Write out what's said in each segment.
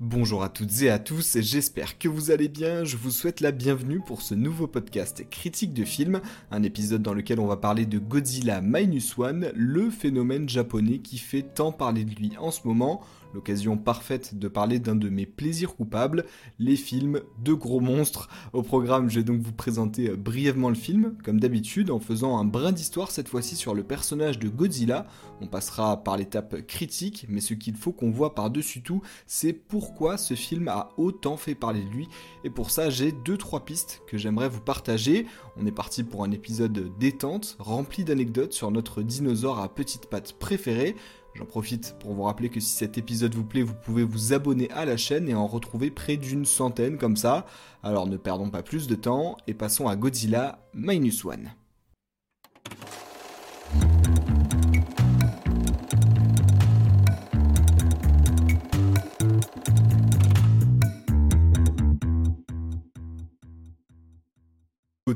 Bonjour à toutes et à tous, j'espère que vous allez bien, je vous souhaite la bienvenue pour ce nouveau podcast critique de film, un épisode dans lequel on va parler de Godzilla Minus One, le phénomène japonais qui fait tant parler de lui en ce moment, l'occasion parfaite de parler d'un de mes plaisirs coupables, les films de gros monstres. Au programme, je vais donc vous présenter euh, brièvement le film, comme d'habitude, en faisant un brin d'histoire cette fois-ci sur le personnage de Godzilla. On passera par l'étape critique, mais ce qu'il faut qu'on voit par-dessus tout, c'est pourquoi ce film a autant fait parler de lui. Et pour ça, j'ai deux trois pistes que j'aimerais vous partager. On est parti pour un épisode détente, rempli d'anecdotes sur notre dinosaure à petites pattes préféré. J'en profite pour vous rappeler que si cet épisode vous plaît, vous pouvez vous abonner à la chaîne et en retrouver près d'une centaine comme ça. Alors ne perdons pas plus de temps et passons à Godzilla Minus One.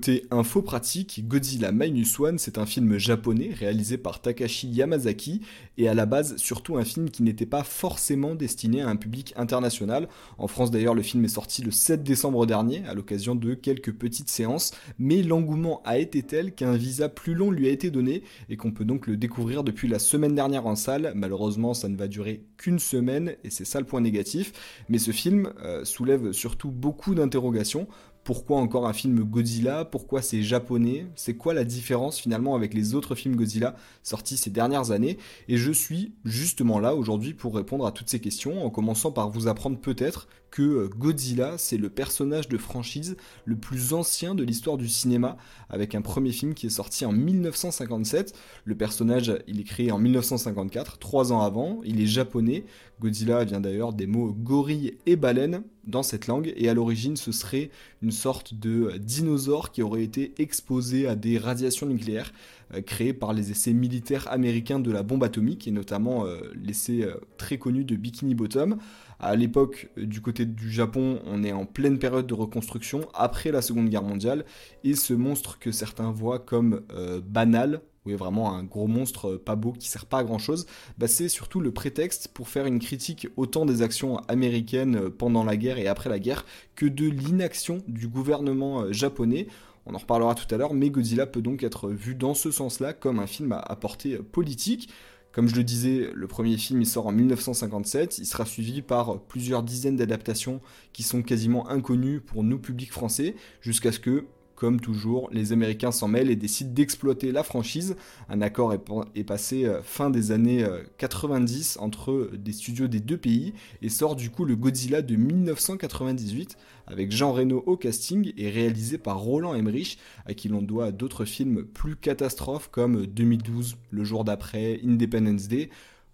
Côté info pratique, Godzilla Minus One, c'est un film japonais réalisé par Takashi Yamazaki et à la base surtout un film qui n'était pas forcément destiné à un public international. En France d'ailleurs, le film est sorti le 7 décembre dernier à l'occasion de quelques petites séances, mais l'engouement a été tel qu'un visa plus long lui a été donné et qu'on peut donc le découvrir depuis la semaine dernière en salle. Malheureusement, ça ne va durer qu'une semaine et c'est ça le point négatif. Mais ce film euh, soulève surtout beaucoup d'interrogations pourquoi encore un film Godzilla Pourquoi c'est japonais C'est quoi la différence finalement avec les autres films Godzilla sortis ces dernières années Et je suis justement là aujourd'hui pour répondre à toutes ces questions, en commençant par vous apprendre peut-être que euh, Godzilla, c'est le personnage de franchise le plus ancien de l'histoire du cinéma, avec un premier film qui est sorti en 1957. Le personnage, il est créé en 1954, trois ans avant, il est japonais. Godzilla vient d'ailleurs des mots gorille et baleine dans cette langue, et à l'origine, ce serait une sorte de dinosaure qui aurait été exposé à des radiations nucléaires euh, créées par les essais militaires américains de la bombe atomique, et notamment euh, l'essai très connu de Bikini Bottom. À l'époque, du côté du Japon, on est en pleine période de reconstruction après la Seconde Guerre mondiale, et ce monstre que certains voient comme euh, banal, oui, vraiment un gros monstre euh, pas beau qui sert pas à grand chose, bah, c'est surtout le prétexte pour faire une critique autant des actions américaines euh, pendant la guerre et après la guerre que de l'inaction du gouvernement japonais. On en reparlera tout à l'heure, mais Godzilla peut donc être vu dans ce sens-là comme un film à portée politique. Comme je le disais, le premier film il sort en 1957, il sera suivi par plusieurs dizaines d'adaptations qui sont quasiment inconnues pour nous publics français, jusqu'à ce que comme toujours, les Américains s'en mêlent et décident d'exploiter la franchise. Un accord est, passé euh, fin des années 90 euh, entre des studios des deux pays et sort du coup le Godzilla de 1998 avec Jean Reno au casting et réalisé par Roland Emmerich à qui l'on doit d'autres films plus catastrophes comme 2012, Le jour d'après, Independence Day.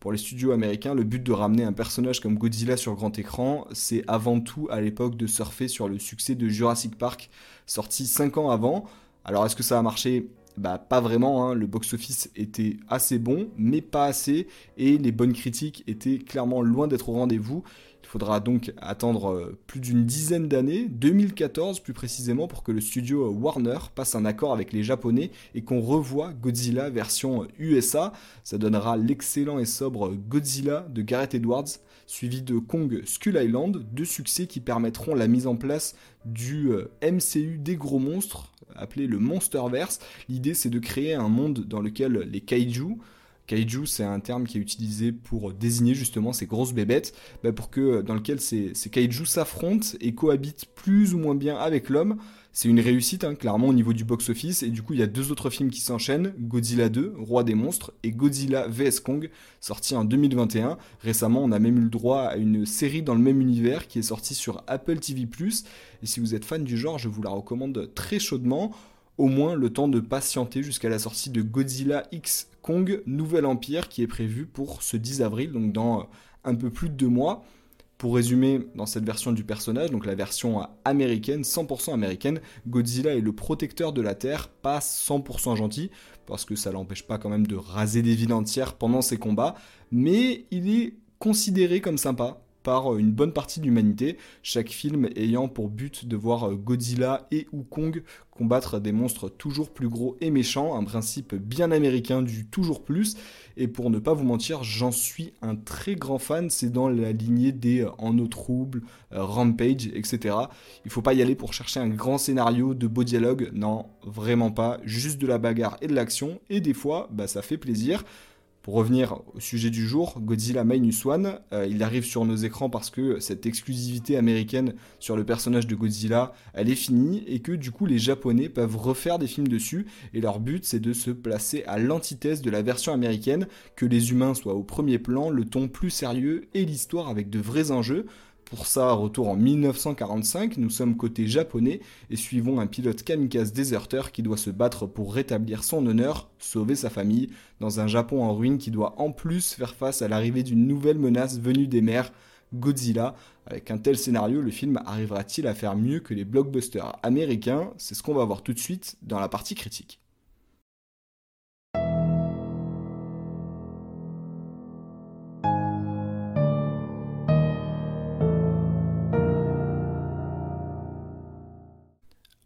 Pour les studios américains, le but de ramener un personnage comme Godzilla sur grand écran, c'est avant tout à l'époque de surfer sur le succès de Jurassic Park, sorti 5 ans avant. Alors est-ce que ça a marché? Bah pas vraiment, hein. le box-office était assez bon, mais pas assez, et les bonnes critiques étaient clairement loin d'être au rendez-vous. Il faudra donc attendre euh, plus d'une dizaine d'années, 2014 plus précisément, pour que le studio Warner passe un accord avec les Japonais et qu'on revoie Godzilla version USA. Ça donnera l'excellent et sobre Godzilla de Gareth Edwards, suivi de Kong Skull Island, deux succès qui permettront la mise en place du euh, MCU des gros monstres, appelé le Monsterverse. L'idée c'est de créer un monde dans lequel les kaiju, Kaiju, c'est un terme qui est utilisé pour désigner justement ces grosses bébêtes, bah, que dans lequel ces, ces kaiju s'affrontent et cohabitent plus ou moins bien avec l'homme. C'est une réussite, hein, clairement, au niveau du box-office. Et du coup, il y a deux autres films qui s'enchaînent Godzilla 2, Roi des monstres, et Godzilla vs Kong, sorti en 2021. Récemment, on a même eu le droit à une série dans le même univers qui est sortie sur Apple TV. Et si vous êtes fan du genre, je vous la recommande très chaudement au moins le temps de patienter jusqu'à la sortie de Godzilla X Kong Nouvel Empire qui est prévu pour ce 10 avril, donc dans euh, un peu plus de deux mois. Pour résumer, dans cette version du personnage, donc la version américaine, 100% américaine, Godzilla est le protecteur de la Terre, pas 100% gentil, parce que ça l'empêche pas quand même de raser des villes entières pendant ses combats, mais il est considéré comme sympa par une bonne partie de l'humanité, chaque film ayant pour but de voir Godzilla et ou Kong combattre des monstres toujours plus gros et méchants, un principe bien américain du toujours plus, et pour ne pas vous mentir, j'en suis un très grand fan, c'est dans la lignée des euh, En eau trouble, euh, Rampage, etc. Il faut pas y aller pour chercher un grand scénario de beaux dialogues, non, vraiment pas, juste de la bagarre et de l'action, et des fois, bah, ça fait plaisir. Pour revenir au sujet du jour, Godzilla Minus One, euh, il arrive sur nos écrans parce que cette exclusivité américaine sur le personnage de Godzilla, elle est finie et que du coup les Japonais peuvent refaire des films dessus et leur but c'est de se placer à l'antithèse de la version américaine, que les humains soient au premier plan, le ton plus sérieux et l'histoire avec de vrais enjeux. Pour ça, retour en 1945, nous sommes côté japonais et suivons un pilote kamikaze déserteur qui doit se battre pour rétablir son honneur, sauver sa famille, dans un Japon en ruine qui doit en plus faire face à l'arrivée d'une nouvelle menace venue des mers, Godzilla. Avec un tel scénario, le film arrivera-t-il à faire mieux que les blockbusters américains? C'est ce qu'on va voir tout de suite dans la partie critique.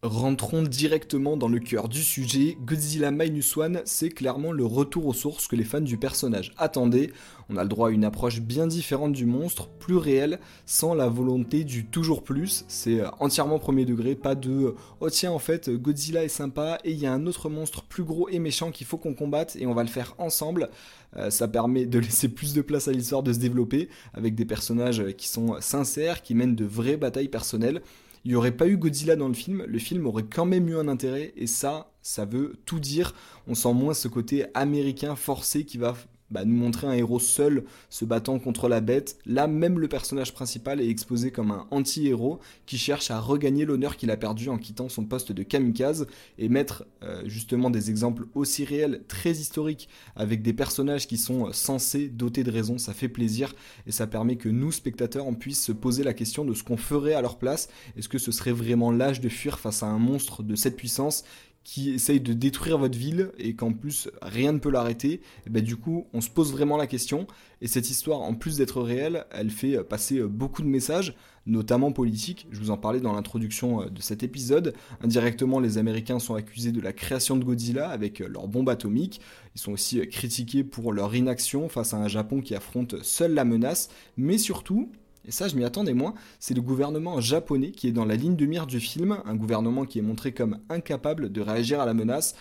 Rentrons directement dans le cœur du sujet. Godzilla Minus One, c'est clairement le retour aux sources que les fans du personnage attendaient. On a le droit à une approche bien différente du monstre, plus réelle, sans la volonté du toujours plus. C'est euh, entièrement premier degré, pas de oh tiens en fait Godzilla est sympa et il y a un autre monstre plus gros et méchant qu'il faut qu'on combatte et on va le faire ensemble. Euh, ça permet de laisser plus de place à l'histoire de se développer avec des personnages qui sont sincères, qui mènent de vraies batailles personnelles il n'y aurait pas eu Godzilla dans le film, le film aurait quand même eu un intérêt, et ça, ça veut tout dire. On sent moins ce côté américain forcé qui va bah, nous montrer un héros seul se battant contre la bête. Là, même le personnage principal est exposé comme un anti-héros qui cherche à regagner l'honneur qu'il a perdu en quittant son poste de kamikaze et mettre euh, justement des exemples aussi réels, très historiques, avec des personnages qui sont censés dotés de raison. Ça fait plaisir et ça permet que nous, spectateurs, on puisse se poser la question de ce qu'on ferait à leur place. Est-ce que ce serait vraiment l'âge de fuir face à un monstre de cette puissance qui essaye de détruire votre ville et qu'en plus rien ne peut l'arrêter, et ben du coup on se pose vraiment la question. Et cette histoire, en plus d'être réelle, elle fait passer beaucoup de messages, notamment politiques. Je vous en parlais dans l'introduction de cet épisode. Indirectement, les Américains sont accusés de la création de Godzilla avec leur bombe atomique. Ils sont aussi critiqués pour leur inaction face à un Japon qui affronte seul la menace. Mais surtout, et ça je m'y attendais moins, c'est le gouvernement japonais qui est dans la ligne de mire du film, un gouvernement qui est montré comme incapable de réagir à la menace.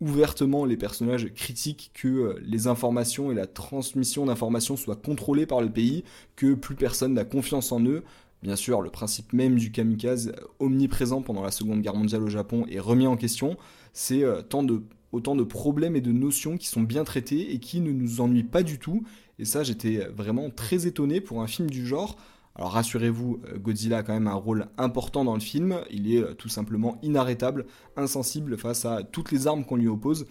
Ouvertement, les personnages critiquent que euh, les informations et la transmission d'informations soient contrôlées par le pays, que plus personne n'a confiance en eux. Bien sûr, le principe même du kamikaze, euh, omniprésent pendant la Seconde Guerre mondiale au Japon, est remis en question. C'est euh, autant de problèmes et de notions qui sont bien traités et qui ne nous ennuient pas du tout et ça, j'étais vraiment très étonné pour un film du genre. Alors rassurez-vous, euh, Godzilla a quand même un rôle important dans le film. Il est euh, tout simplement inarrêtable, insensible face à toutes les armes qu'on lui oppose.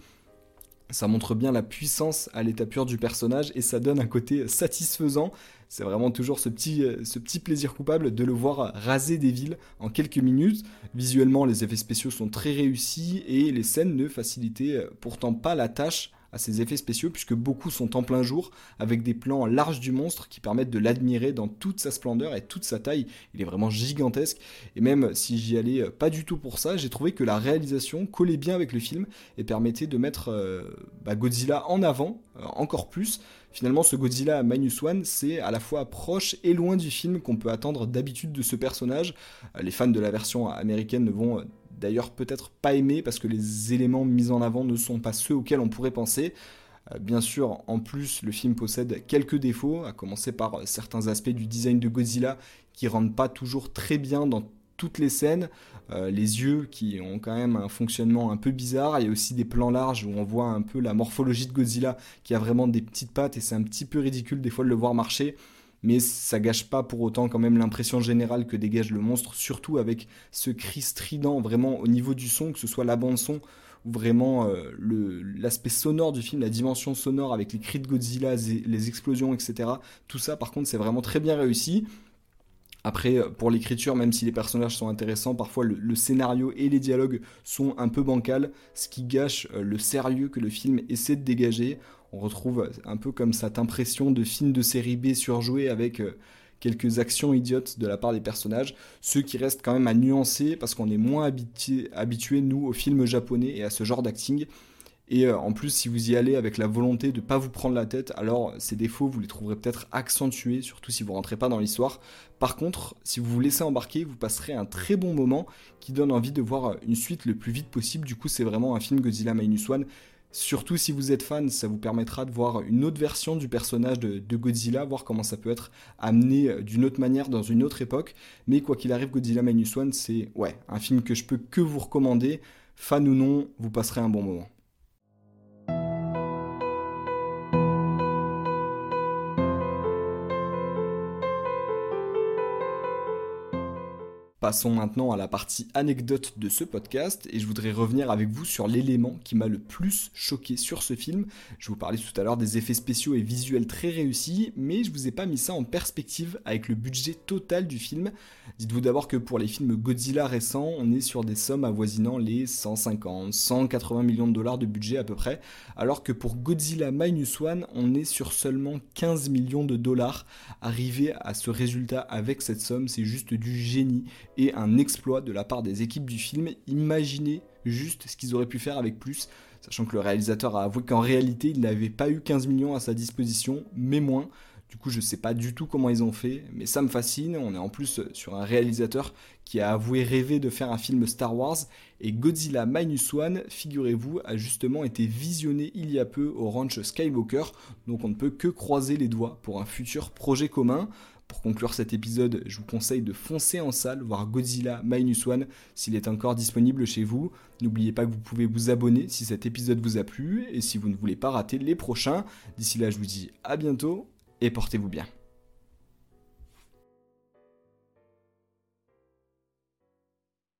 Ça montre bien la puissance à l'état pur du personnage et ça donne un côté satisfaisant. C'est vraiment toujours ce petit, euh, ce petit plaisir coupable de le voir raser des villes en quelques minutes. Visuellement, les effets spéciaux sont très réussis et les scènes ne facilitaient pourtant pas la tâche ses effets spéciaux puisque beaucoup sont en plein jour avec des plans larges du monstre qui permettent de l'admirer dans toute sa splendeur et toute sa taille. Il est vraiment gigantesque et même si j'y allais pas du tout pour ça, j'ai trouvé que la réalisation collait bien avec le film et permettait de mettre euh, bah, Godzilla en avant euh, encore plus. Finalement, ce Godzilla Minus One, c'est à la fois proche et loin du film qu'on peut attendre d'habitude de ce personnage. Euh, les fans de la version américaine ne vont d'ailleurs peut-être pas aimé parce que les éléments mis en avant ne sont pas ceux auxquels on pourrait penser. Euh, bien sûr, en plus, le film possède quelques défauts, à commencer par certains aspects du design de Godzilla qui rendent pas toujours très bien dans toutes les scènes. Euh, les yeux qui ont quand même un fonctionnement un peu bizarre. Il y a aussi des plans larges où on voit un peu la morphologie de Godzilla qui a vraiment des petites pattes et c'est un petit peu ridicule des fois de le voir marcher mais ça gâche pas pour autant quand même l'impression générale que dégage le monstre, surtout avec ce cri strident vraiment au niveau du son, que ce soit la bande son ou vraiment euh, l'aspect sonore du film, la dimension sonore avec les cris de Godzilla, les explosions, etc. Tout ça par contre c'est vraiment très bien réussi. Après, pour l'écriture, même si les personnages sont intéressants, parfois le, scénario et les dialogues sont un peu bancals, ce qui gâche euh, le sérieux que le film essaie de dégager on retrouve un peu comme cette impression de film de série B surjoué avec euh, quelques actions idiotes de la part des personnages, ceux qui restent quand même à nuancer parce qu'on est moins habitué, habitué, nous, aux films japonais et à ce genre d'acting. Et euh, en plus, si vous y allez avec la volonté de ne pas vous prendre la tête, alors ces défauts, vous les trouverez peut-être accentués, surtout si vous rentrez pas dans l'histoire. Par contre, si vous vous laissez embarquer, vous passerez un très bon moment qui donne envie de voir une suite le plus vite possible. Du coup, c'est vraiment un film Godzilla Minus One. Surtout si vous êtes fan, ça vous permettra de voir une autre version du personnage de, de Godzilla, voir comment ça peut être amené euh, d'une autre manière dans une autre époque. Mais quoi qu'il arrive, Godzilla Minus One, c'est ouais, un film que je peux que vous recommander. Fan ou non, vous passerez un bon moment. Passons maintenant à la partie anecdote de ce podcast et je voudrais revenir avec vous sur l'élément qui m'a le plus choqué sur ce film. Je vous parlais tout à l'heure des effets spéciaux et visuels très réussis, mais je vous ai pas mis ça en perspective avec le budget total du film. Dites-vous d'abord que pour les films Godzilla récents, on est sur des sommes avoisinant les 150, 180 millions de dollars de budget à peu près, alors que pour Godzilla Minus One, on est sur seulement 15 millions de dollars. Arriver à ce résultat avec cette somme, c'est juste du génie et un exploit de la part des équipes du film. Imaginez juste ce qu'ils auraient pu faire avec plus, sachant que le réalisateur a avoué qu'en réalité il n'avait pas eu 15 millions à sa disposition, mais moins. Du coup, je sais pas du tout comment ils ont fait, mais ça me fascine. On est en plus sur un réalisateur qui a avoué rêver de faire un film Star Wars. Et Godzilla Minus One, figurez-vous, a justement été visionné il y a peu au ranch Skywalker. Donc on ne peut que croiser les doigts pour un futur projet commun. Pour conclure cet épisode, je vous conseille de foncer en salle, voir Godzilla Minus One s'il est encore disponible chez vous. N'oubliez pas que vous pouvez vous abonner si cet épisode vous a plu et si vous ne voulez pas rater les prochains. D'ici là, je vous dis à bientôt et portez-vous bien.